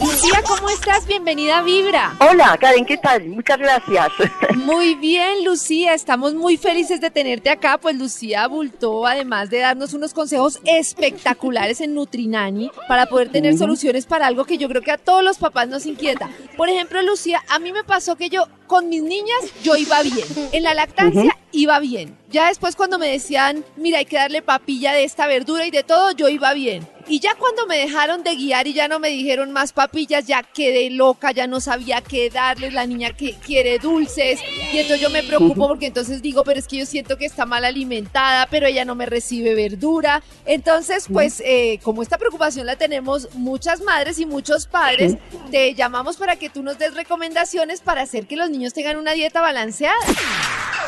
Lucía, ¿cómo estás? Bienvenida a Vibra. Hola, Karen, ¿qué tal? Muchas gracias. Muy bien, Lucía, estamos muy felices de tenerte acá, pues Lucía abultó, además de darnos unos consejos espectaculares en Nutrinani para poder tener soluciones para algo que yo creo que a todos los papás nos inquieta. Por ejemplo, Lucía, a mí me pasó que yo con mis niñas yo iba bien. En la lactancia iba bien. Ya después cuando me decían, mira, hay que darle papilla de esta verdura y de todo, yo iba bien. Y ya cuando me dejaron de guiar y ya no me dijeron más papillas, ya quedé loca, ya no sabía qué darles, la niña que quiere dulces. Y entonces yo me preocupo porque entonces digo, pero es que yo siento que está mal alimentada, pero ella no me recibe verdura. Entonces, pues, eh, como esta preocupación la tenemos muchas madres y muchos padres, te llamamos para que tú nos des recomendaciones para hacer que los niños tengan una dieta balanceada.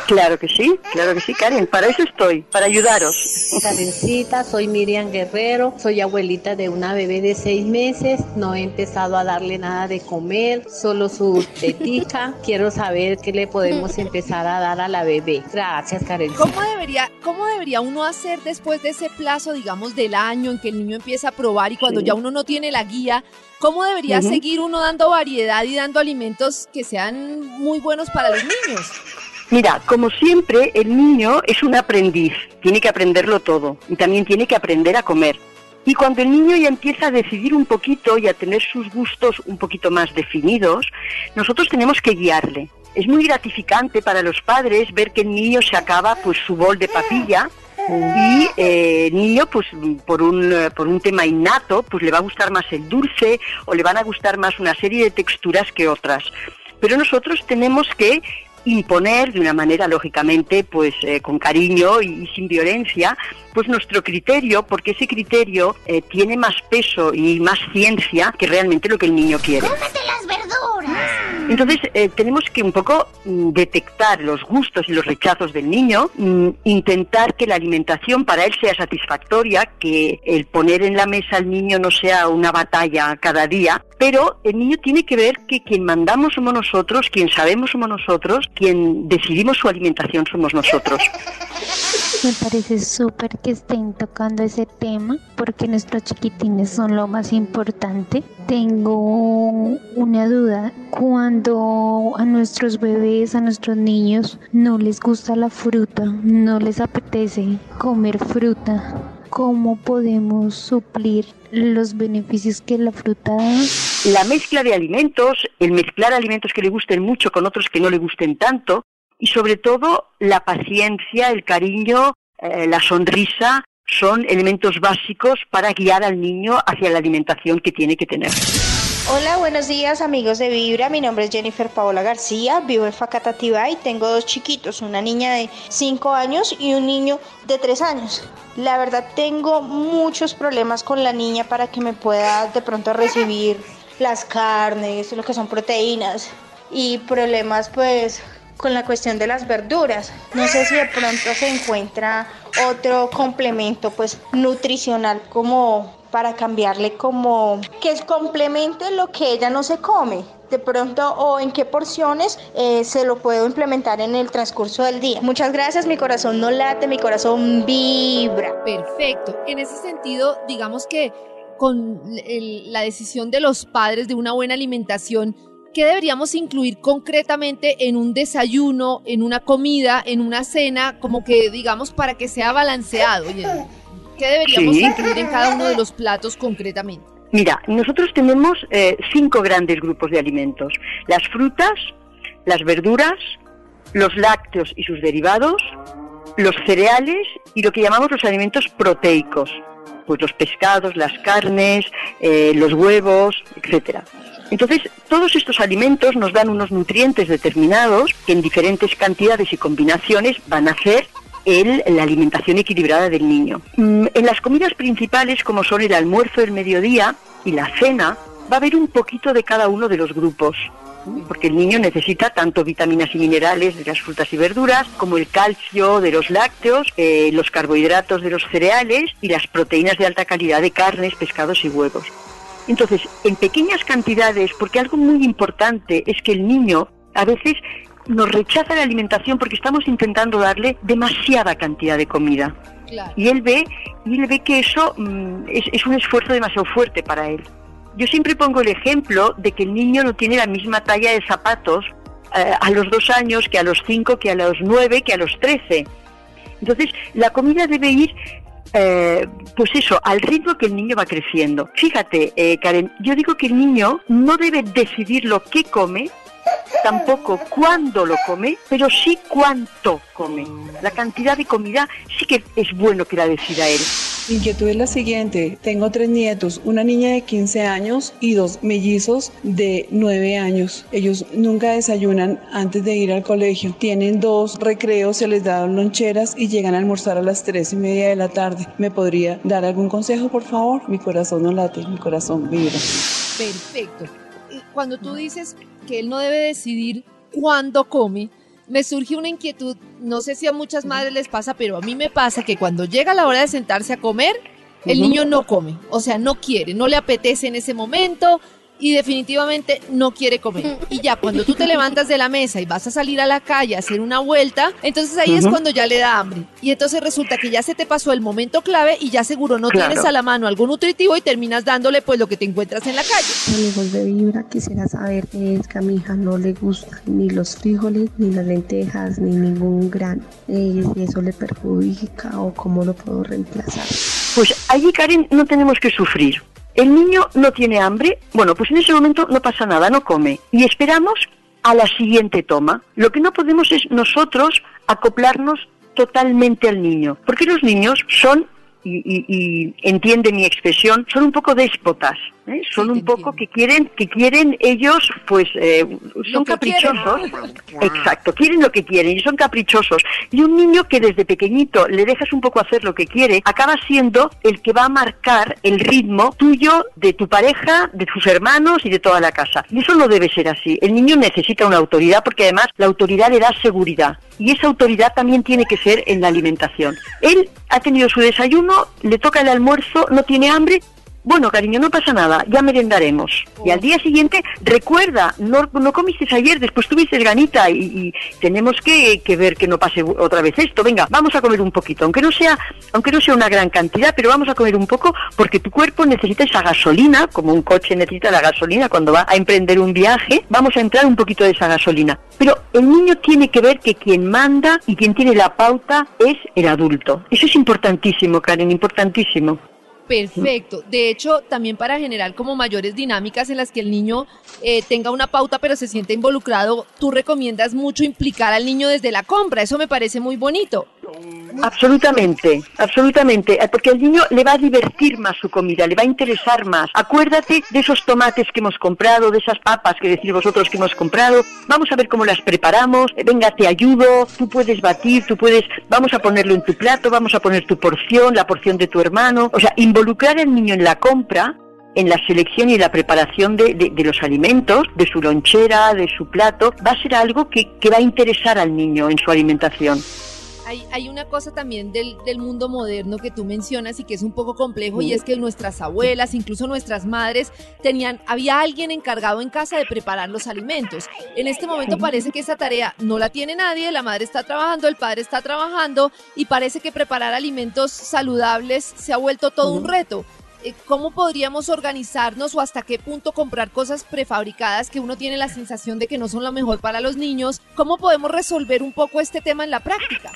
Claro que sí, claro que sí, Karen. Para eso estoy, para ayudaros. Karencita, soy Miriam Guerrero, soy abuelita de una bebé de seis meses, no he empezado a darle nada de comer, solo su tetica. Quiero saber qué le podemos empezar a dar a la bebé. Gracias, Karencita. ¿Cómo debería, ¿Cómo debería uno hacer después de ese plazo, digamos, del año en que el niño empieza a probar y cuando Sí. ya uno no tiene la guía? ¿Cómo debería seguir uno dando variedad y dando alimentos que sean muy buenos para los niños? Mira, como siempre, el niño es un aprendiz, tiene que aprenderlo todo y también tiene que aprender a comer. Y cuando el niño ya empieza a decidir un poquito y a tener sus gustos un poquito más definidos, nosotros tenemos que guiarle. Es muy gratificante para los padres ver que el niño se acaba pues su bol de papilla y eh, niño pues por un eh, por un tema innato pues le va a gustar más el dulce o le van a gustar más una serie de texturas que otras. Pero nosotros tenemos que imponer de una manera lógicamente pues eh, con cariño y, sin violencia pues nuestro criterio porque ese criterio eh, tiene más peso y más ciencia que realmente lo que el niño quiere entonces eh, tenemos que un poco mm, detectar los gustos y los rechazos del niño, mm, intentar que la alimentación para él sea satisfactoria, que el poner en la mesa al niño no sea una batalla cada día, pero el niño tiene que ver que quien mandamos somos nosotros, quien sabemos somos nosotros, quien decidimos su alimentación somos nosotros. Me parece súper que estén tocando ese tema porque nuestros chiquitines son lo más importante. Tengo una duda. Cuando a nuestros bebés, a nuestros niños, no les gusta la fruta, no les apetece comer fruta, ¿cómo podemos suplir los beneficios que la fruta da? La mezcla de alimentos, el mezclar alimentos que le gusten mucho con otros que no le gusten tanto, y sobre todo la paciencia, el cariño, eh, la sonrisa, son elementos básicos para guiar al niño hacia la alimentación que tiene que tener. Hola, buenos días amigos de Vibra. Mi nombre es Jennifer Paola García, vivo en Facatativá y tengo dos chiquitos, una niña de 5 años y un niño de 3 años. La verdad tengo muchos problemas con la niña para que me pueda de pronto recibir las carnes, lo que son proteínas y problemas pues con la cuestión de las verduras. No sé si de pronto se encuentra otro complemento pues nutricional como para cambiarle como que es complemente lo que ella no se come. De pronto o en qué porciones eh, se lo puedo implementar en el transcurso del día. Muchas gracias, mi corazón no late, mi corazón vibra. Perfecto. En ese sentido, digamos que con la decisión de los padres de una buena alimentación, ¿qué deberíamos incluir concretamente en un desayuno, en una comida, en una cena, como que digamos para que sea balanceado? ¿Qué deberíamos Sí. incluir en cada uno de los platos concretamente? Mira, nosotros tenemos eh, cinco grandes grupos de alimentos. Las frutas, las verduras, los lácteos y sus derivados, los cereales y lo que llamamos los alimentos proteicos, pues los pescados, las carnes, eh, los huevos, etcétera. Entonces, todos estos alimentos nos dan unos nutrientes determinados que en diferentes cantidades y combinaciones van a hacer el- la alimentación equilibrada del niño. Mm, En las comidas principales, como son el almuerzo del mediodía y la cena, va a haber un poquito de cada uno de los grupos. Porque el niño necesita tanto vitaminas y minerales de las frutas y verduras, como el calcio de los lácteos, eh, los carbohidratos de los cereales y las proteínas de alta calidad de carnes, pescados y huevos. Entonces, en pequeñas cantidades, porque algo muy importante es que el niño a veces nos rechaza la alimentación porque estamos intentando darle demasiada cantidad de comida. Y él ve, y él ve que eso mm, es, un esfuerzo demasiado fuerte para él. Yo siempre pongo el ejemplo de que el niño no tiene la misma talla de zapatos eh, a los dos años que a los cinco, que a los nueve, que a los trece. Entonces, la comida debe ir eh, pues eso, al ritmo que el niño va creciendo. Fíjate, eh, Karen, yo digo que el niño no debe decidir lo que come, tampoco cuándo lo come, pero sí cuánto come. La cantidad de comida sí que es bueno que la decida él. Mi inquietud es la siguiente. Tengo tres nietos, una niña de 15 años y dos mellizos de 9 años. Ellos nunca desayunan antes de ir al colegio. Tienen dos recreos, se les da loncheras y llegan a almorzar a las 3 y media de la tarde. ¿Me podría dar algún consejo, por favor? Mi corazón no late, mi corazón vibra. Perfecto. Cuando tú dices que él no debe decidir cuándo come, me surge una inquietud, no sé si a muchas madres les pasa, pero a mí me pasa que cuando llega la hora de sentarse a comer, el niño no come, o sea, no quiere, no le apetece en ese momento, y definitivamente no quiere comer. Y ya cuando tú te levantas de la mesa y vas a salir a la calle a hacer una vuelta, entonces ahí es cuando ya le da hambre. Y entonces resulta que ya se te pasó el momento clave y ya seguro no tienes a la mano algo nutritivo y terminas dándole pues lo que te encuentras en la calle. Amigos de Vibra, quisiera saber que es que a mi hija no le gustan ni los frijoles, ni las lentejas, ni ningún grano. Eh, si eso le perjudica o cómo lo puedo reemplazar. Pues allí, Karen, no tenemos que sufrir. El niño no tiene hambre, bueno, pues en ese momento no pasa nada, no come. Y esperamos a la siguiente toma. Lo que no podemos es nosotros acoplarnos totalmente al niño, porque los niños son, y, entiende mi expresión, son un poco déspotas. ¿eh? son un poco que quieren que quieren ellos pues eh, son caprichosos. Exacto quieren lo que quieren y son caprichosos. Y un niño que desde pequeñito le dejas un poco hacer lo que quiere acaba siendo el que va a marcar el ritmo tuyo de tu pareja de tus hermanos y de toda la casa. Y eso no debe ser así. El niño necesita una autoridad porque además la autoridad le da seguridad. Y esa autoridad también tiene que ser en la alimentación. Él ha tenido su desayuno le toca el almuerzo no tiene hambre bueno, cariño, no pasa nada, ya merendaremos. Y al día siguiente, recuerda, no, no comiste ayer, después tuviste ganita y, tenemos que, ver que no pase otra vez esto. Venga, vamos a comer un poquito, aunque no sea, aunque no sea una gran cantidad, pero vamos a comer un poco porque tu cuerpo necesita esa gasolina, como un coche necesita la gasolina cuando va a emprender un viaje, vamos a entrar un poquito de esa gasolina. Pero el niño tiene que ver que quien manda y quien tiene la pauta es el adulto. Eso es importantísimo, Karen, importantísimo. Perfecto. De hecho, también para generar como mayores dinámicas en las que el niño eh, tenga una pauta pero se siente involucrado, tú recomiendas mucho implicar al niño desde la compra. Eso me parece muy bonito. Absolutamente, absolutamente, eh, porque al niño le va a divertir más su comida, le va a interesar más. Acuérdate de esos tomates que hemos comprado, de esas papas que decís vosotros que hemos comprado. Vamos a ver cómo las preparamos. Eh, venga, te ayudo. Tú puedes batir, tú puedes. Vamos a ponerlo en tu plato, vamos a poner tu porción, la porción de tu hermano. O sea, involucrar al niño en la compra en la selección y la preparación de, los alimentos, de su lonchera, de su plato, va a ser algo que va a interesar al niño en su alimentación hay, una cosa también del, mundo moderno que tú mencionas y que es un poco complejo y es que nuestras abuelas, incluso nuestras madres, tenían, había alguien encargado en casa de preparar los alimentos. En este momento parece que esa tarea no la tiene nadie, la madre está trabajando, el padre está trabajando y parece que preparar alimentos saludables se ha vuelto todo un reto. Eh, ¿cómo podríamos organizarnos o hasta qué punto comprar cosas prefabricadas que uno tiene la sensación de que no son lo mejor para los niños? ¿Cómo podemos resolver un poco este tema en la práctica?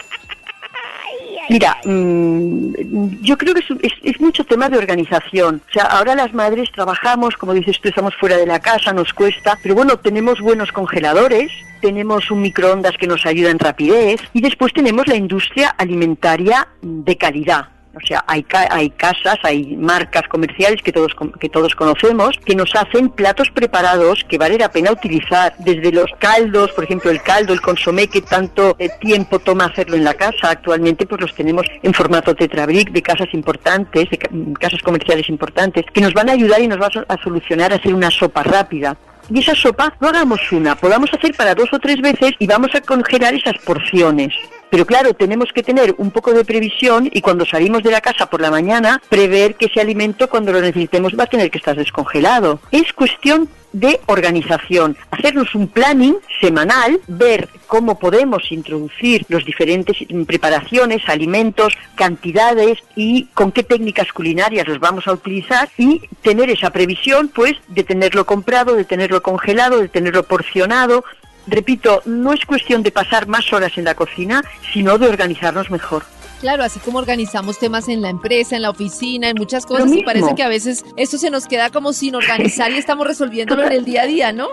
Mira, mm, yo creo que es, mucho tema de organización. O sea, ahora las madres trabajamos, como dices tú, estamos fuera de la casa, nos cuesta, pero bueno, tenemos buenos congeladores, tenemos un microondas que nos ayuda en rapidez y después tenemos la industria alimentaria de calidad. O sea, hay, hay casas, hay marcas comerciales que todos, que todos conocemos que nos hacen platos preparados que vale la pena utilizar. Desde los caldos, por ejemplo, el caldo, el consomé que tanto eh, tiempo toma hacerlo en la casa. Actualmente pues los tenemos en formato tetrabric de casas importantes, de casas comerciales importantes, que nos van a ayudar y nos van a solucionar a hacer una sopa rápida y esa sopa no hagamos una, podamos hacer para dos o tres veces y vamos a congelar esas porciones. Pero claro, tenemos que tener un poco de previsión y cuando salimos de la casa por la mañana, prever que ese alimento cuando lo necesitemos va a tener que estar descongelado. Es cuestión de organización, hacernos un planning semanal, ver cómo podemos introducir los diferentes preparaciones, alimentos, cantidades y con qué técnicas culinarias los vamos a utilizar y tener esa previsión pues de tenerlo comprado, de tenerlo congelado, de tenerlo porcionado. Repito, no es cuestión de pasar más horas en la cocina, sino de organizarnos mejor. Claro, así como organizamos temas en la empresa, en la oficina, en muchas cosas, y parece que a veces esto se nos queda como sin organizar y estamos resolviéndolo en el día a día, ¿no?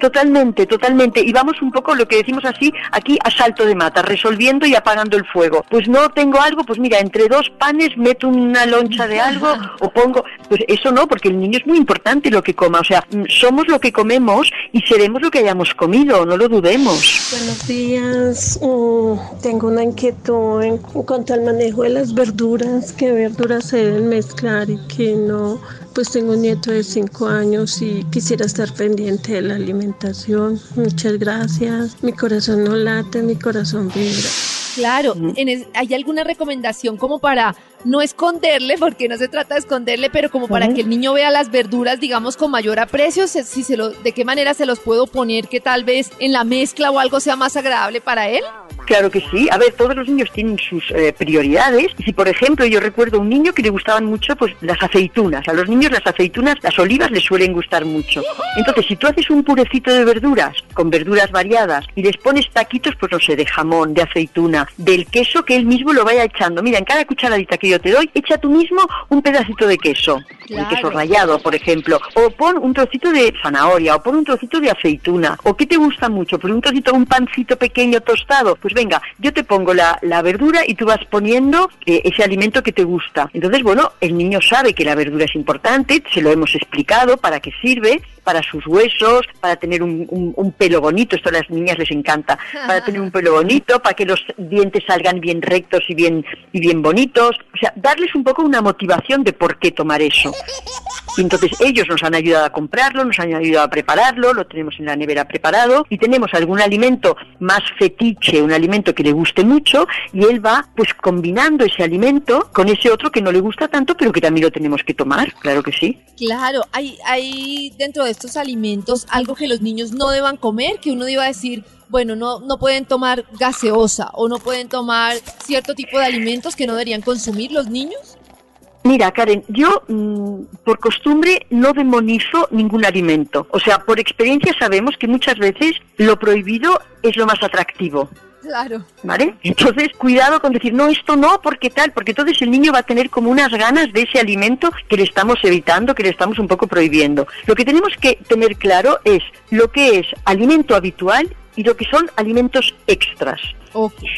Totalmente, totalmente. Y vamos un poco, lo que decimos así, aquí a salto de mata, resolviendo y apagando el fuego. Pues no tengo algo, pues mira, entre dos panes meto una loncha de algo o pongo... Pues eso no, porque el niño es muy importante lo que coma. O sea, mm, somos lo que comemos y seremos lo que hayamos comido, no lo dudemos. Buenos días. Mm, tengo una inquietud en cuanto al manejo de las verduras. ¿Qué verduras se deben mezclar y qué no? Pues tengo un nieto de 5 años y quisiera estar pendiente de la alimentación. Muchas gracias. Mi corazón no late, mi corazón vibra. Claro, ¿hay alguna recomendación como para no esconderle, porque no se trata de esconderle, pero como para que el niño vea las verduras, digamos, con mayor aprecio, si se lo, de qué manera se los puedo poner que tal vez en la mezcla o algo sea más agradable para él? Claro que sí. A ver, todos los niños tienen sus eh, prioridades. Y si, por ejemplo, yo recuerdo un niño que le gustaban mucho pues las aceitunas. A los niños las aceitunas, las olivas les suelen gustar mucho. Entonces, si tú haces un purecito de verduras, con verduras variadas, y les pones taquitos, pues no sé, de jamón, de aceituna, del queso que él mismo lo vaya echando. Mira, en cada cucharadita que yo te doy, echa tú mismo un pedacito de queso. El queso rallado, por ejemplo. O pon un trocito de zanahoria, o pon un trocito de aceituna. ¿O qué te gusta mucho? Pues un trocito, un pancito pequeño tostado. Pues venga, yo te pongo la, verdura y tú vas poniendo eh, ese alimento que te gusta. Entonces, bueno, el niño sabe que la verdura es importante, se lo hemos explicado para qué sirve, para sus huesos, para tener un, pelo bonito, esto a las niñas les encanta, para tener un pelo bonito, para que los dientes salgan bien rectos y bien, y bien bonitos, o sea, darles un poco una motivación de por qué tomar eso. Y entonces ellos nos han ayudado a comprarlo, nos han ayudado a prepararlo, lo tenemos en la nevera preparado. Y tenemos algún alimento más fetiche, un alimento que le guste mucho y él va pues combinando ese alimento con ese otro que no le gusta tanto pero que también lo tenemos que tomar, claro que sí. Claro, hay, hay dentro de estos alimentos algo que los niños no deban comer, que uno iba a decir, bueno, no, no pueden tomar gaseosa o no pueden tomar cierto tipo de alimentos que no deberían consumir los niños? Mira, Karen, yo mm, por costumbre no demonizo ningún alimento. O sea, por experiencia sabemos que muchas veces lo prohibido es lo más atractivo. Claro. ¿Vale? Entonces, cuidado con decir, no, esto no, porque tal, porque entonces el niño va a tener como unas ganas de ese alimento que le estamos evitando, que le estamos un poco prohibiendo. Lo que tenemos que tener claro es lo que es alimento habitual y lo que son alimentos extras.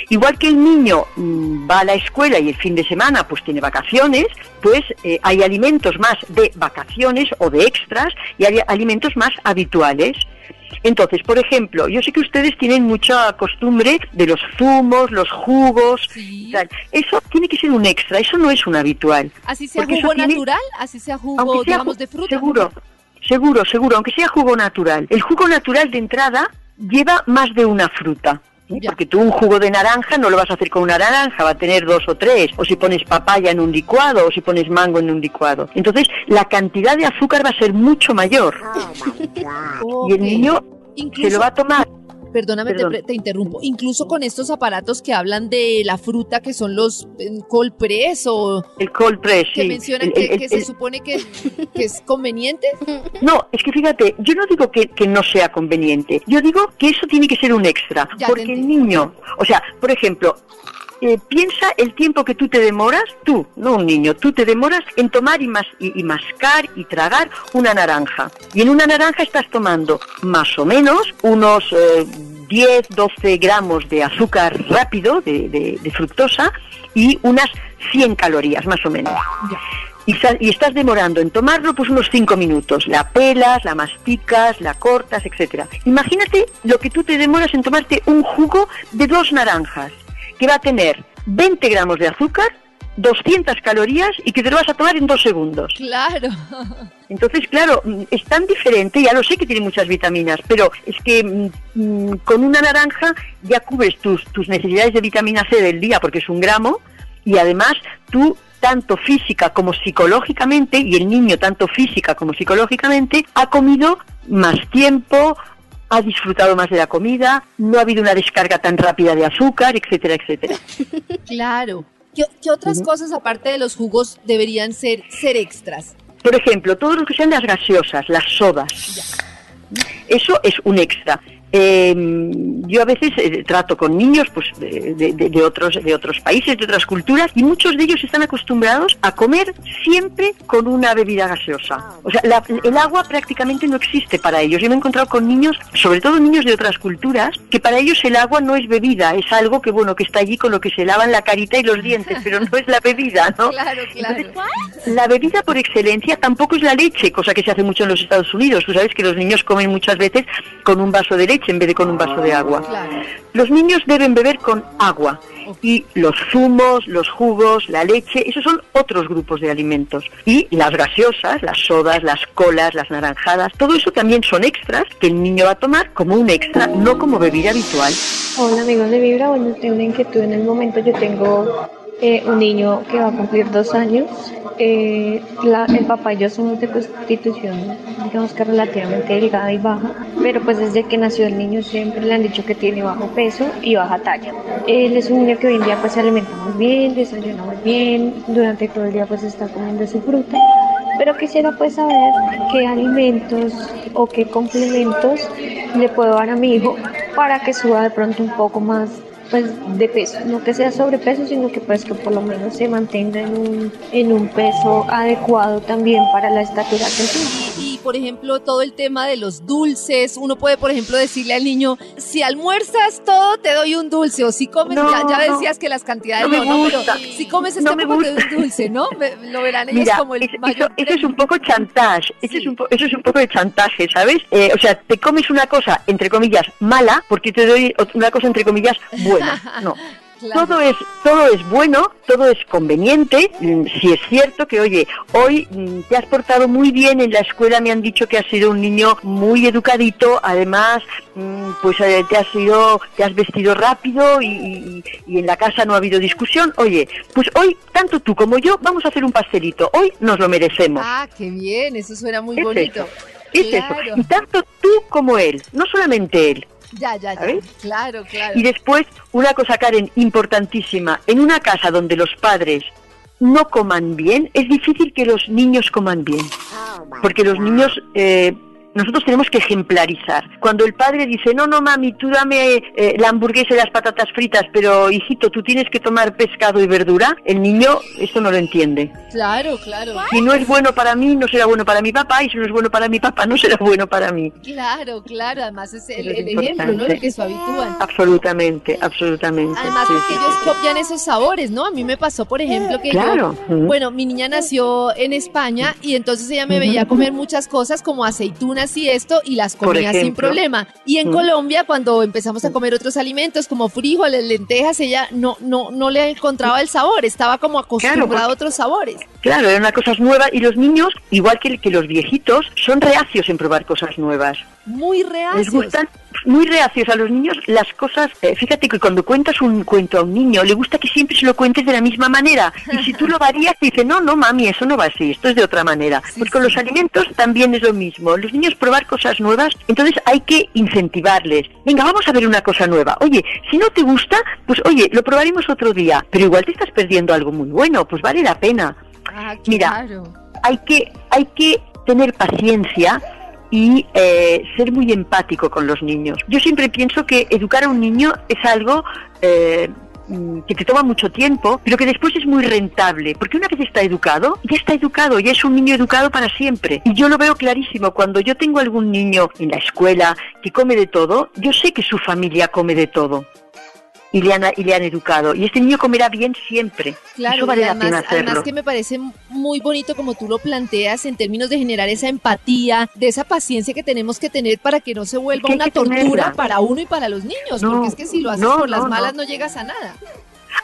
Igual que el niño mm, va a la escuela y el fin de semana pues tiene vacaciones, pues eh, hay alimentos más de vacaciones o de extras y hay alimentos más habituales. Entonces, por ejemplo, yo sé que ustedes tienen mucha costumbre de los zumos, los jugos. Eso tiene que ser un extra, eso no es un habitual. ¿Así sea jugo natural? ¿Así sea jugo, digamos, de fruta? Seguro, seguro, seguro, aunque sea jugo natural. El jugo natural de entrada lleva más de una fruta. Porque tú un jugo de naranja no lo vas a hacer con una naranja, va a tener dos o tres. O si pones papaya en un licuado, o si pones mango en un licuado. Entonces, la cantidad de azúcar va a ser mucho mayor. Y el niño se lo va a tomar Perdóname, te, interrumpo. Incluso con estos aparatos que hablan de la fruta, que son los cold press o... El cold press, Que mencionan que, se supone que, es conveniente. No, es que fíjate, yo no digo que, no sea conveniente. Yo digo que eso tiene que ser un extra. porque el niño, o sea, por ejemplo, eh, piensa el tiempo que tú te demoras, tú, no un niño, tú te demoras en tomar y, y, mascar y tragar una naranja. Y en una naranja estás tomando más o menos unos 10, eh, 12 gramos de azúcar rápido, de, fructosa, y unas 100 calorías más o menos. Y, y, estás demorando en tomarlo pues unos 5 minutos. La pelas, la masticas, la cortas, etcétera. Imagínate lo que tú te demoras en tomarte un jugo de dos naranjas que va a tener 20 gramos de azúcar 200 calorías y que te lo vas a tomar en dos segundos. Claro. Entonces, claro, mm, es tan diferente, ya lo sé que tiene muchas vitaminas, pero es que mm, mm, con una naranja ya cubres tus, tus necesidades de vitamina C del día porque es un gramo y además tú tanto física como psicológicamente, y el niño tanto física como psicológicamente, ha comido más tiempo, ha disfrutado más de la comida, no ha habido una descarga tan rápida de azúcar, etcétera, etcétera. Claro. ¿Qué, qué otras cosas aparte de los jugos deberían ser, ser extras? Por ejemplo, todo lo que sean las gaseosas, las sodas. Eso es un extra. Eh, yo a veces eh, trato con niños pues, de, de- de otros, de otros países, de otras culturas, y muchos de ellos están acostumbrados a comer siempre con una bebida gaseosa. O sea, la- el agua prácticamente no existe para ellos. Yo me he encontrado con niños, sobre todo niños de otras culturas, que para ellos el agua no es bebida, es algo que bueno que está allí con lo que se lavan la carita y los dientes, pero no es la bebida, ¿no? Claro, claro. La bebida por excelencia tampoco es la leche, cosa que se hace mucho en los Estados Unidos. Tú sabes que los niños comen muchas veces con un vaso de leche en vez de con un vaso de agua. Claro. Los niños deben beber con agua y los zumos, los jugos, la leche, esos son otros grupos de alimentos. Y las gaseosas, las sodas, las colas, las naranjadas, todo eso también son extras que el niño va a tomar como un extra, no como bebida habitual. Hola amigos de Vibra, bueno, tengo una inquietud en el momento. Yo tengo eh, un niño que va a cumplir dos años. Eh, el papá y yo somos de constitución, digamos que relativamente delgada y baja, pero pues desde que nació el niño siempre le han dicho que tiene bajo peso y baja talla. Él es un niño que hoy en día pues se alimenta muy bien, desayuna muy bien, durante todo el día pues está comiendo su fruta. Pero quisiera pues saber qué alimentos o qué complementos le puedo dar a mi hijo para que suba de pronto un poco más pues de peso, no que sea sobrepeso, sino que pues que por lo menos se mantenga en un, en un peso adecuado también para la estatura que tiene. Y, por ejemplo, todo el tema de los dulces. Uno puede, por ejemplo, decirle al niño, si almuerzas todo, te doy un dulce. O si comes, No, ya, ya no. decías que las cantidades No me no, ¿no? Pero gusta. si comes este No me poco, te doy gusta. un dulce, ¿no? Ve- Lo verán ellos Mira, como el es- mayor eso, eso es un poco chantaje, eso, es un po- eso es un poco de chantaje, ¿sabes? Eh, o sea, te comes una cosa, entre comillas, mala, porque te doy una cosa, entre comillas, buena. No. Claro. Todo es, todo es bueno, todo es conveniente. Mm, Si es cierto que, oye, hoy mm, te has portado muy bien en la escuela, me han dicho que has sido un niño muy educadito, además, mm, pues eh, te has sido, te has vestido rápido y, y- y en la casa no ha habido discusión. Oye, pues hoy, tanto tú como yo, vamos a hacer un pastelito. Hoy nos lo merecemos. Ah, qué bien, eso suena muy Es bonito. eso. Es Claro. eso. Y tanto tú como él, no solamente él. Ya, ya, ya. ¿Sabes? Claro, claro. Y después, una cosa, Karen, importantísima. En una casa donde los padres no coman bien, es difícil que los niños coman bien. Porque los niños, eh, nosotros tenemos que ejemplarizar. Cuando el padre dice, no, no, mami, tú dame eh, la hamburguesa y las patatas fritas, pero hijito, tú tienes que tomar pescado y verdura, el niño esto no lo entiende. Claro, claro. Si no es bueno para mí, no será bueno para mi papá, y si no es bueno para mi papá, no será bueno para mí. Claro, claro. Además es el, es el ejemplo, ¿no? El que se habitúan. Absolutamente, absolutamente. Además, sí, porque sí, ellos sí. copian esos sabores, ¿no? A mí me pasó, por ejemplo, que Claro. yo, bueno, mi niña nació en España y entonces ella me veía comer muchas cosas como aceitunas y esto y las comía sin problema. Y en Mm. Colombia, cuando empezamos a comer otros alimentos como frijoles, lentejas, ella no, no, no le encontraba el sabor, estaba como acostumbrada a porque- otros sabores. Claro, eran cosas nuevas y los niños, igual que, que los viejitos, son reacios en probar cosas nuevas. Muy reacios. Les gustan muy reacios a los niños las cosas. eh, fíjate que cuando cuentas un cuento a un niño, le gusta que siempre se lo cuentes de la misma manera. Y si tú lo varías, te dice, no, no, mami, eso no va así, esto es de otra manera. Sí, pues con sí. los alimentos también es lo mismo. Los niños probar cosas nuevas, entonces hay que incentivarles. Venga, vamos a ver una cosa nueva. Oye, si no te gusta, pues oye, lo probaremos otro día. Pero igual te estás perdiendo algo muy bueno, pues vale la pena Ah, Mira, claro. hay que, hay que tener paciencia y eh, ser muy empático con los niños. Yo siempre pienso que educar a un niño es algo eh, mm, que te toma mucho tiempo, pero que después es muy rentable, porque una vez está educado, ya está educado, ya es un niño educado para siempre. Y yo lo veo clarísimo, cuando yo tengo algún niño en la escuela que come de todo, yo sé que su familia come de todo. Y le, han, y le han educado. Y este niño comerá bien siempre. Claro, Eso vale y la pena además, además que me parece muy bonito como tú lo planteas en términos de generar esa empatía, de esa paciencia que tenemos que tener para que no se vuelva que una tortura tenerla. para uno y para los niños, No, porque es que si lo haces no, por las no, malas no. no llegas a nada.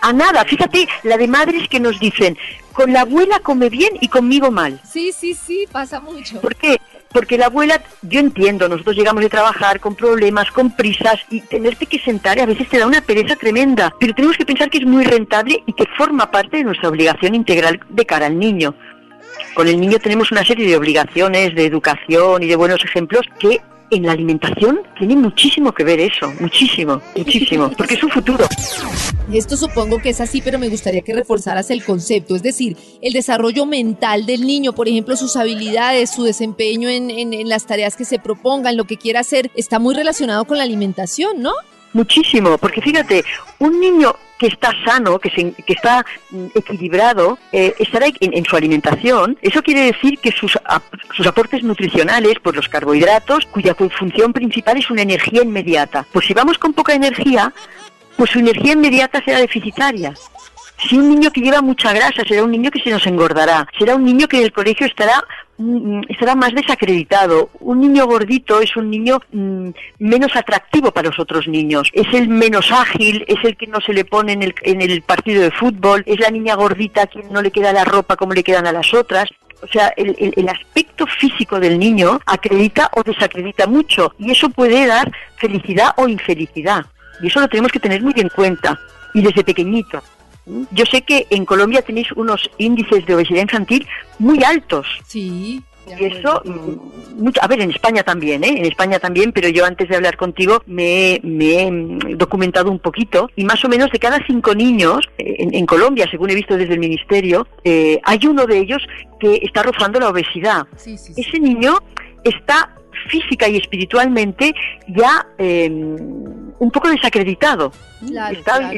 a nada. Fíjate, la de madres que nos dicen, con la abuela come bien y conmigo mal. Sí, sí, sí, pasa mucho. ¿Por qué? Porque la abuela, yo entiendo, nosotros llegamos de trabajar con problemas, con prisas y tenerte que sentar a veces te da una pereza tremenda, pero tenemos que pensar que es muy rentable y que forma parte de nuestra obligación integral de cara al niño. Con el niño tenemos una serie de obligaciones de educación y de buenos ejemplos que en la alimentación tiene muchísimo que ver eso, muchísimo, muchísimo, porque es un futuro. Esto supongo que es así, pero me gustaría que reforzaras el concepto, es decir, el desarrollo mental del niño, por ejemplo, sus habilidades, su desempeño en, en las tareas que se propongan, lo que quiera hacer, está muy relacionado con la alimentación, ¿no? Muchísimo, porque fíjate, un niño que está sano, que, que está mm, equilibrado, eh, estará en, su alimentación. Eso quiere decir que sus, sus aportes nutricionales, pues los carbohidratos, cuya función principal es una energía inmediata. Pues si vamos con poca energía, pues su energía inmediata será deficitaria. Si un niño que lleva mucha grasa será un niño que se nos engordará, será un niño que en el colegio estará mm, estará más desacreditado. Un niño gordito es un niño mm, menos atractivo para los otros niños. Es el menos ágil, es el que no se le pone en el, en el partido de fútbol, es la niña gordita a quien no le queda la ropa como le quedan a las otras. O sea, el, el, aspecto físico del niño acredita o desacredita mucho y eso puede dar felicidad o infelicidad. Y eso lo tenemos que tener muy en cuenta y desde pequeñito. Yo sé que en Colombia tenéis unos índices de obesidad infantil muy altos. Sí. Y eso, mm, a ver, en España también, ¿eh? En España también, pero yo antes de hablar contigo me, he mm, documentado un poquito y más o menos de cada cinco niños eh, en, Colombia, según he visto desde el ministerio, eh, hay uno de ellos que está rozando la obesidad. Ese niño está física y espiritualmente ya em, un poco desacreditado. Está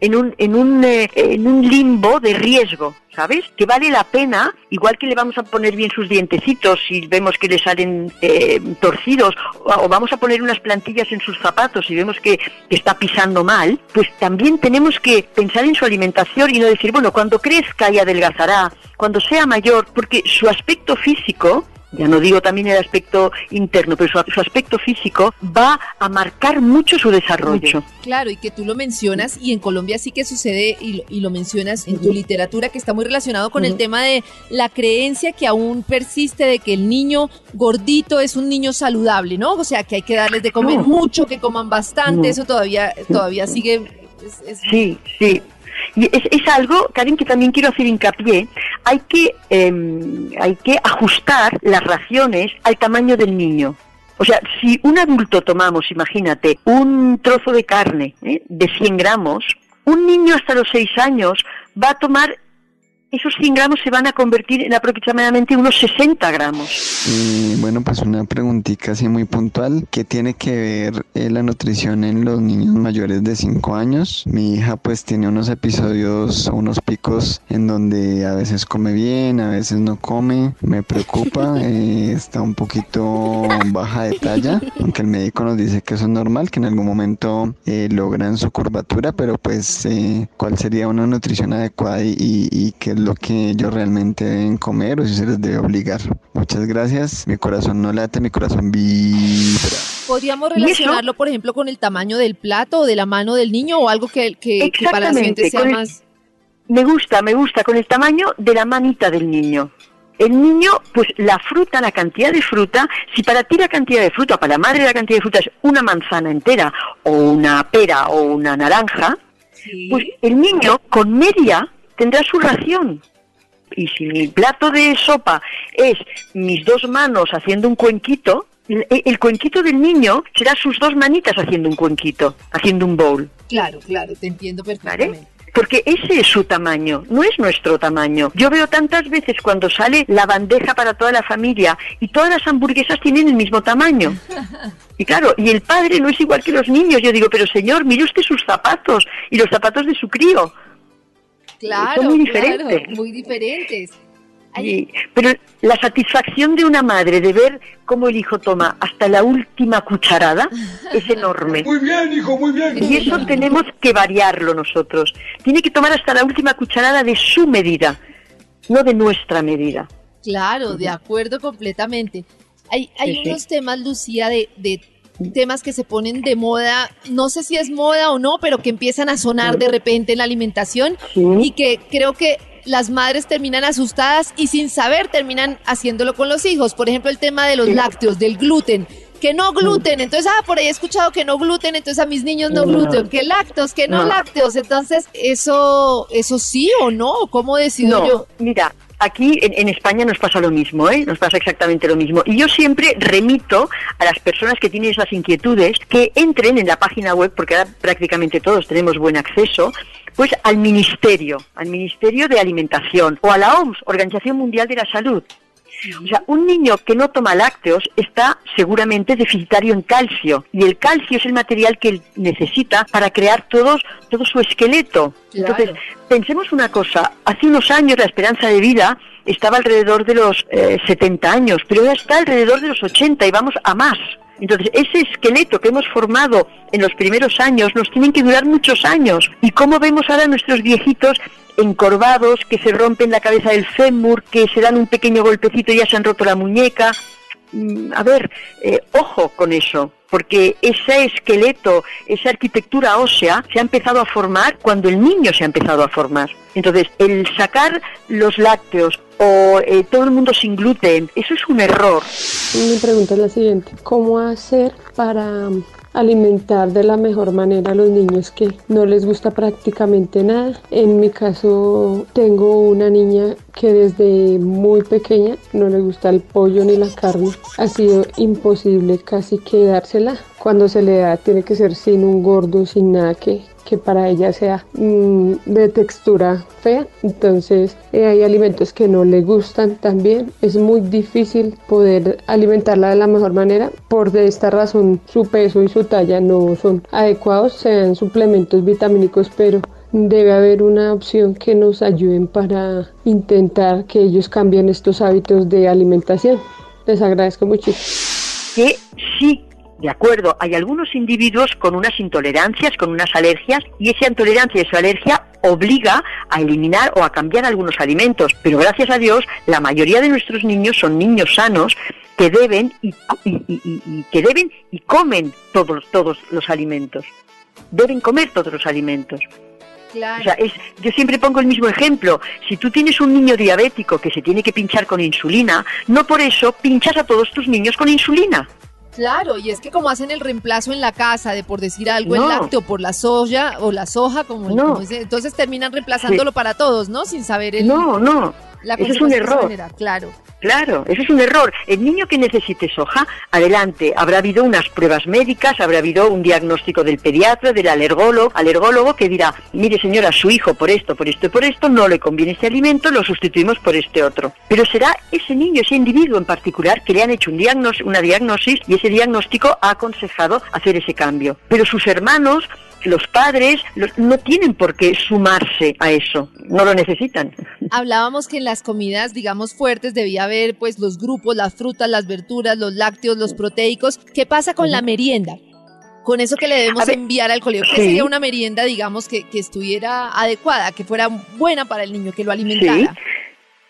En, un, en, un, eh, en un limbo de riesgo, ¿sabes? Que vale la pena, igual que le vamos a poner bien sus dientecitos si vemos que le salen eh, torcidos, o, vamos a poner unas plantillas en sus zapatos y vemos que, que está pisando mal, pues también tenemos que pensar en su alimentación y no decir, bueno, cuando crezca y adelgazará, cuando sea mayor, porque su aspecto físico ya no digo también el aspecto interno, pero su, aspecto físico va a marcar mucho su desarrollo. Claro, y que tú lo mencionas, y en Colombia sí que sucede, y lo, mencionas en tu literatura, que está muy relacionado con el tema de la creencia que aún persiste de que el niño gordito es un niño saludable, ¿no? O sea, que hay que darles de comer mucho, que coman bastante, eso todavía, todavía sigue... Sí, sí, y es, algo, Karen, que también quiero hacer hincapié. Hay que, em, hay que ajustar las raciones al tamaño del niño. O sea, si un adulto tomamos, imagínate, un trozo de carne ¿eh? de 100 gramos, un niño hasta los 6 años va a tomar esos 100 gramos se van a convertir en aproximadamente unos 60 gramos. Y bueno, pues una preguntita así muy puntual. ¿Qué tiene que ver eh, la nutrición en los niños mayores de 5 años? Mi hija pues tiene unos episodios, unos picos en donde a veces come bien, a veces no come. Me preocupa, eh, está un poquito baja de talla, aunque el médico nos dice que eso es normal, que en algún momento eh, logran su curvatura, pero pues cuál sería una nutrición adecuada y, y, y qué lo que ellos realmente deben comer o si se les debe obligar. Muchas gracias. Mi corazón no late, mi corazón vibra. ¿Podríamos relacionarlo, por ejemplo, con el tamaño del plato o de la mano del niño o algo que, que, para la gente sea más... Me gusta, me gusta, con el tamaño de la manita del niño. El niño, pues la fruta, la cantidad de fruta, si para ti la cantidad de fruta, para la madre la cantidad de fruta es una manzana entera o una pera o una naranja, pues el niño con media tendrá su ración. Y si mi plato de sopa es mis dos manos haciendo un cuenquito, el, cuenquito del niño será sus dos manitas haciendo un cuenquito, haciendo un bowl. Claro, claro, te entiendo perfectamente. Porque ese es su tamaño, no es nuestro tamaño. Yo veo tantas veces cuando sale la bandeja para toda la familia y todas las hamburguesas tienen el mismo tamaño. Y claro, y el padre no es igual que los niños. Yo digo, pero señor, mire usted sus zapatos y los zapatos de su crío. Claro, muy diferentes. muy diferentes. pero la satisfacción de una madre de ver cómo el hijo toma hasta la última cucharada es enorme. Muy bien, hijo, muy bien. Y eso tenemos que variarlo nosotros. Tiene que tomar hasta la última cucharada de su medida, no de nuestra medida. Claro, de acuerdo completamente. Hay, hay unos temas, Lucía, de, de temas que se ponen de moda, no sé si es moda o no, pero que empiezan a sonar de repente en la alimentación y que creo que las madres terminan asustadas y sin saber terminan haciéndolo con los hijos. Por ejemplo, el tema de los lácteos, del gluten. Que no gluten, entonces, ah, por ahí he escuchado que no gluten, entonces a mis niños no, gluten, que lácteos, que no, lácteos, entonces, ¿eso eso sí o no? ¿Cómo decido no, yo? Mira, aquí en, España nos pasa lo mismo, ¿eh? nos pasa exactamente lo mismo. Y yo siempre remito a las personas que tienen esas inquietudes que entren en la página web, porque ahora prácticamente todos tenemos buen acceso, pues al Ministerio, al Ministerio de Alimentación o a la OMS, Organización Mundial de la Salud. O sea, un niño que no toma lácteos está seguramente deficitario en calcio y el calcio es el material que él necesita para crear todos, todo su esqueleto. Entonces, pensemos una cosa, hace unos años la esperanza de vida estaba alrededor de los 70 eh, años, pero ya está alrededor de los 80 y vamos a más. Entonces, ese esqueleto que hemos formado en los primeros años nos tienen que durar muchos años. ¿Y cómo vemos ahora a nuestros viejitos encorvados, que se rompen la cabeza del fémur, que se dan un pequeño golpecito y ya se han roto la muñeca? Mm, a ver, eh, ojo con eso, porque ese esqueleto, esa arquitectura ósea se ha empezado a formar cuando el niño se ha empezado a formar. Entonces, el sacar los lácteos o eh, todo el mundo sin gluten, eso es un error. Mi pregunta es la siguiente, ¿cómo hacer para alimentar de la mejor manera a los niños que no les gusta prácticamente nada. En mi caso tengo una niña que desde muy pequeña no le gusta el pollo ni la carne. Ha sido imposible casi quedársela. Cuando se le da tiene que ser sin un gordo, sin nada que, que para ella sea mm, de textura fea. Entonces eh, hay alimentos que no le gustan también. Es muy difícil poder alimentarla de la mejor manera. Por esta razón su peso y su talla no son adecuados, sean suplementos vitamínicos, pero debe haber una opción que nos ayuden para intentar que ellos cambien estos hábitos de alimentación. Les agradezco muchísimo. Sí de acuerdo, hay algunos individuos con unas intolerancias, con unas alergias, y esa intolerancia y esa alergia obliga a eliminar o a cambiar algunos alimentos. Pero gracias a Dios, la mayoría de nuestros niños son niños sanos que deben y, que deben y comen todos, todos los alimentos. Deben comer todos los alimentos. Claro. yo siempre pongo el mismo ejemplo. Si tú tienes un niño diabético que se tiene que pinchar con insulina, no por eso pinchas a todos tus niños con insulina. Claro, y es que como hacen el reemplazo en la casa de por decir algo el lácteo por la soya o la soja, como, entonces terminan reemplazándolo para todos, ¿no? Sin saber el. No, no. Eso es un error. claro. Claro, eso es un error. El niño que necesite soja, adelante. Habrá habido unas pruebas médicas, habrá habido un diagnóstico del pediatra, del alergólogo, alergólogo que dirá, mire señora, su hijo por esto, por esto y por esto no le conviene este alimento, lo sustituimos por este otro. Pero será ese niño, ese individuo en particular, que le han hecho un una diagnosis y ese diagnóstico ha aconsejado hacer ese cambio. Pero sus hermanos, los padres no tienen por qué sumarse a eso, no lo necesitan. Hablábamos que en las comidas, digamos, fuertes debía haber pues los grupos, las frutas, las verduras, los lácteos, los proteicos. ¿Qué pasa con la merienda? Con eso que le debemos enviar al colegio, ¿qué sería una merienda, digamos, que, estuviera adecuada, que fuera buena para el niño, que lo alimentara?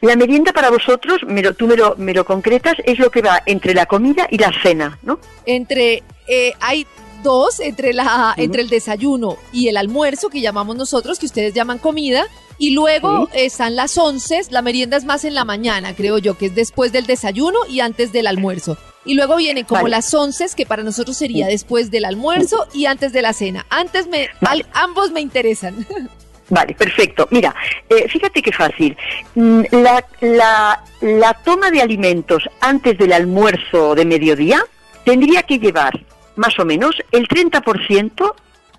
La merienda para vosotros, me tú me lo, me lo concretas, es lo que va entre la comida y la cena, ¿no? Entre, eh, hay dos entre, la, entre el desayuno y el almuerzo, que llamamos nosotros, que ustedes llaman comida, y luego están las once, la merienda es más en la mañana, creo yo, que es después del desayuno y antes del almuerzo. Y luego vienen como las once, que para nosotros sería después del almuerzo y antes de la cena. Antes me, ambos me interesan. Vale, perfecto. Mira, eh, fíjate qué fácil. Mm, la, la, la toma de alimentos antes del almuerzo de mediodía tendría que llevar más o menos el 30%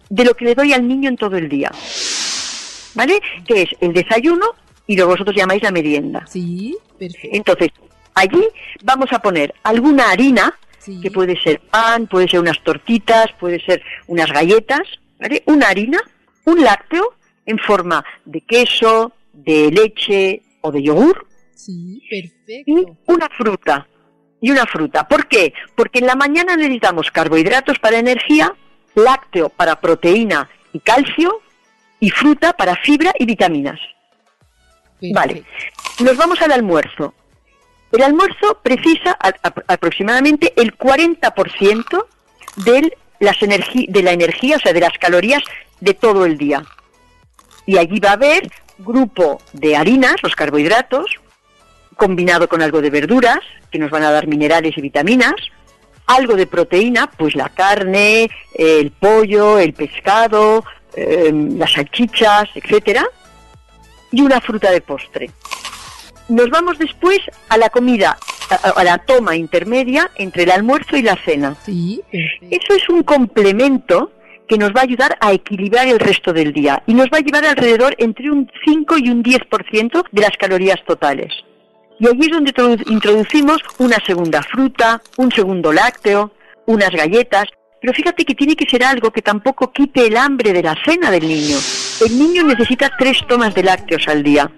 de lo que le doy al niño en todo el día. ¿Vale? Que es el desayuno y lo vosotros llamáis la merienda. Sí, perfecto. Entonces, allí vamos a poner alguna harina, que puede ser pan, puede ser unas tortitas, puede ser unas galletas, ¿vale? Una harina, un lácteo en forma de queso, de leche o de yogur. Sí, perfecto. Y una fruta, y una fruta. ¿Por qué? Porque en la mañana necesitamos carbohidratos para energía, lácteo para proteína y calcio, y fruta para fibra y vitaminas. Vale, nos vamos al almuerzo. El almuerzo precisa aproximadamente el 40% de, las de la energía, o sea, de las calorías de todo el día. Y allí va a haber grupo de harinas, los carbohidratos, combinado con algo de verduras, que nos van a dar minerales y vitaminas, algo de proteína, pues la carne, el pollo, el pescado, em, las salchichas, etcétera, y una fruta de postre. Nos vamos después a la comida, a, la toma intermedia entre el almuerzo y la cena. Eso es un complemento que nos va a ayudar a equilibrar el resto del día y nos va a llevar alrededor entre un 5 y un 10% de las calorías totales. Y allí es donde introducimos una segunda fruta, un segundo lácteo, unas galletas, pero fíjate que tiene que ser algo que tampoco quite el hambre de la cena del niño. El niño necesita tres tomas de lácteos al día,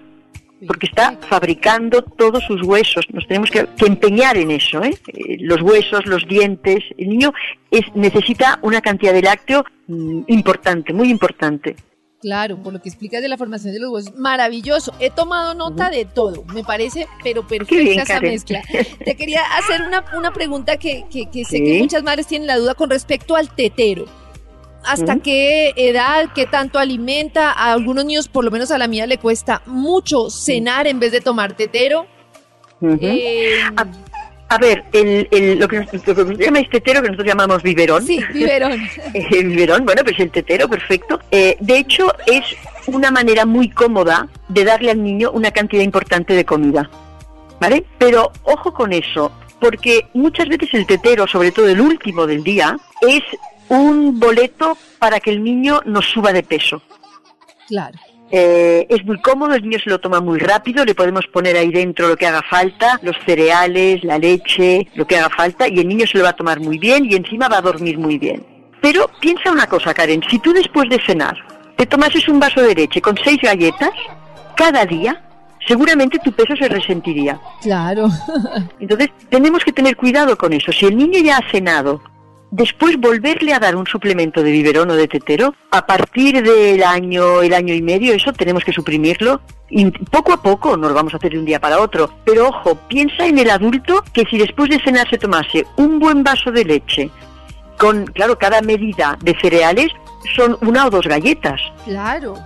porque está fabricando todos sus huesos. Nos tenemos que, empeñar en eso, ¿eh? ¿eh? Los huesos, los dientes. El niño es, necesita una cantidad de lácteo mm, importante, muy importante. Claro, por lo que explicas de la formación de los huesos, maravilloso. He tomado nota de todo, me parece, pero perfecta esa mezcla. Te quería hacer una, una pregunta que, que, sé que muchas madres tienen la duda con respecto al tetero. ¿Hasta qué edad, qué tanto alimenta? A algunos niños, por lo menos a la mía, le cuesta mucho cenar en vez de tomar tetero. A ver, el, lo, que nos, llama este tetero, que nosotros llamamos biberón. Sí, biberón. el biberón, bueno, pues el tetero, perfecto. Eh, de hecho, es una manera muy cómoda de darle al niño una cantidad importante de comida. ¿Vale? Pero ojo con eso, porque muchas veces el tetero, sobre todo el último del día, es un boleto para que el niño no suba de peso. Claro. Eh, es muy cómodo, el niño se lo toma muy rápido, le podemos poner ahí dentro lo que haga falta, los cereales, la leche, lo que haga falta, y el niño se lo va a tomar muy bien y encima va a dormir muy bien. Pero piensa una cosa, Karen, si tú después de cenar te tomases un vaso de leche con seis galletas, cada día, seguramente tu peso se resentiría. Claro. Entonces, tenemos que tener cuidado con eso. Si el niño ya ha cenado después volverle a dar un suplemento de biberón o de tetero, a partir del año, el año y medio, eso tenemos que suprimirlo. Y poco a poco, no lo vamos a hacer de un día para otro. Pero ojo, piensa en el adulto que si después de cenar se tomase un buen vaso de leche, con, claro, cada medida de cereales son una o dos galletas. Claro.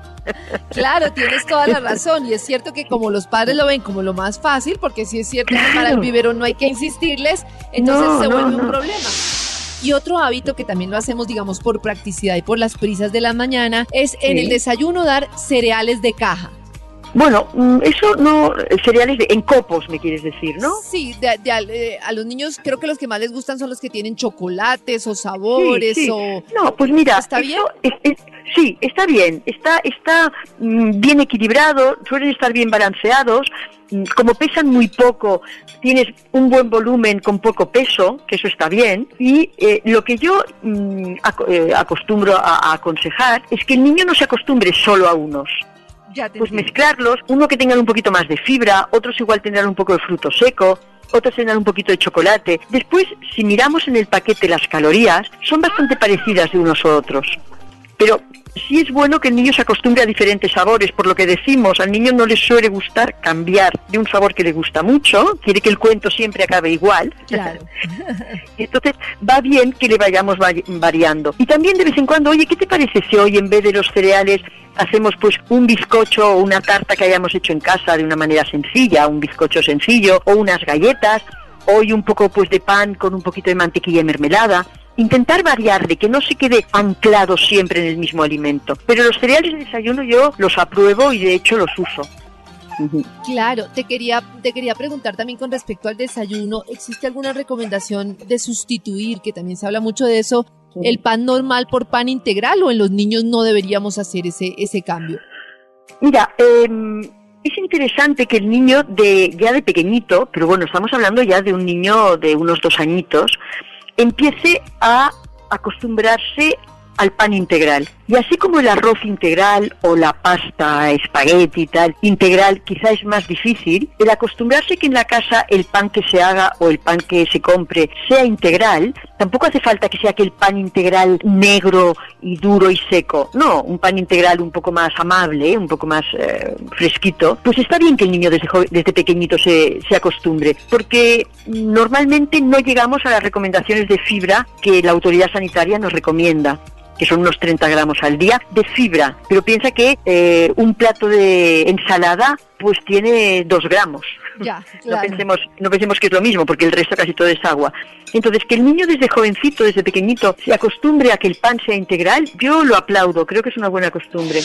Claro, tienes toda la razón. Y es cierto que como los padres lo ven como lo más fácil, porque si es cierto que para el biberón no hay que insistirles, entonces se vuelve un problema. Y otro hábito que también lo hacemos, digamos, por practicidad y por las prisas de la mañana, es en el desayuno dar cereales de caja. Bueno, mm, eso no, cereales en copos, me quieres decir, ¿no? Sí, eh, a los niños creo que los que más les gustan son los que tienen chocolates o sabores o... No, pues mira, ¿está bien? sí, está bien, está, está mm, bien equilibrado, suelen estar bien balanceados, como pesan muy poco, tienes un buen volumen con poco peso, que eso está bien, y eh, lo que yo eh, acostumbro a aconsejar es que el niño no se acostumbre solo a unos pues mezclarlos, uno que tengan un poquito más de fibra, otros igual tendrán un poco de fruto seco, otros tendrán un poquito de chocolate. Después, si miramos en el paquete las calorías, son bastante parecidas de unos a otros. Pero sí es bueno que el niño se acostumbre a diferentes sabores, por lo que decimos, al niño no le suele gustar cambiar de un sabor que le gusta mucho, quiere que el cuento siempre acabe igual. Claro. Entonces va bien que le vayamos variando. Y también de vez en cuando, oye, ¿qué te parece si hoy en vez de los cereales hacemos pues un bizcocho o una tarta que hayamos hecho en casa de una manera sencilla, un bizcocho sencillo o unas galletas, hoy un poco pues de pan con un poquito de mantequilla y mermelada. Intentar variar, de que no se quede anclado siempre en el mismo alimento. Pero los cereales de desayuno yo los apruebo y de hecho los uso. Claro, te quería, te quería preguntar también con respecto al desayuno, ¿existe alguna recomendación de sustituir, que también se habla mucho de eso, el pan normal por pan integral o en los niños no deberíamos hacer ese, ese cambio? Mira, em, es interesante que el niño de ya de pequeñito, pero bueno, estamos hablando ya de un niño de unos dos añitos, empiece a acostumbrarse al pan integral. Y así como el arroz integral o la pasta, espagueti y tal, integral quizá es más difícil, el acostumbrarse que en la casa el pan que se haga o el pan que se compre sea integral, tampoco hace falta que sea aquel pan integral negro y duro y seco. No, un pan integral un poco más amable, un poco más eh, fresquito. Pues está bien que el niño desde, desde pequeñito se, se acostumbre, porque normalmente no llegamos a las recomendaciones de fibra que la autoridad sanitaria nos recomienda que son unos 30 gramos al día, de fibra. Pero piensa que eh, un plato de ensalada pues tiene 2 gramos. Ya, no, pensemos, no pensemos que es lo mismo, porque el resto casi todo es agua. Entonces, que el niño desde jovencito, desde pequeñito, se acostumbre a que el pan sea integral, yo lo aplaudo, creo que es una buena costumbre.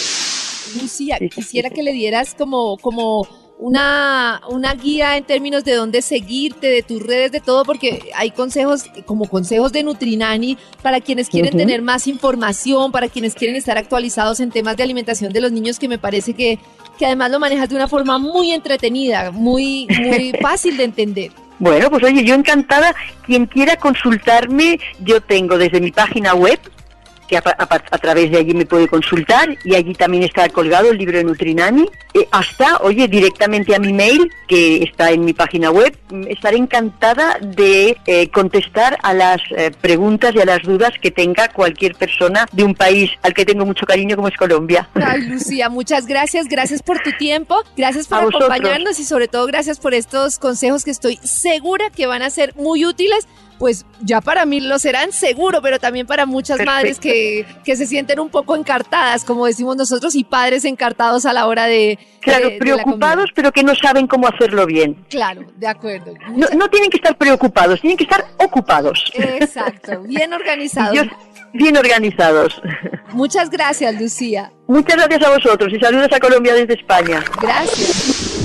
Lucía, quisiera que le dieras como, como una, una guía en términos de dónde seguirte, de tus redes, de todo, porque hay consejos, como consejos de Nutrinani, para quienes quieren tener más información, para quienes quieren estar actualizados en temas de alimentación de los niños, que me parece que, que además lo manejas de una forma muy entretenida, muy, muy fácil de entender. Bueno, pues oye, yo encantada. Quien quiera consultarme, yo tengo desde mi página web, que a, través de allí me puede consultar y allí también está colgado el libro de Nutrinani, eh, hasta, oye, directamente a mi mail, que está en mi página web. Estaré encantada de eh, contestar a las eh, preguntas y a las dudas que tenga cualquier persona de un país al que tengo mucho cariño como es Colombia. Ay, Lucía, muchas gracias, gracias por tu tiempo, gracias por acompañarnos y sobre todo gracias por estos consejos que estoy segura que van a ser muy útiles pues ya para mí lo serán seguro, pero también para muchas madres que, que, se sienten un poco encartadas, como decimos nosotros, y padres encartados a la hora de... Claro, preocupados, pero que no saben cómo hacerlo bien. Claro, de acuerdo. No, no, tienen que estar preocupados, tienen que estar ocupados. Exacto, bien organizados. bien organizados. Muchas gracias, Lucía. Muchas gracias a vosotros y saludos a Colombia desde España. Gracias.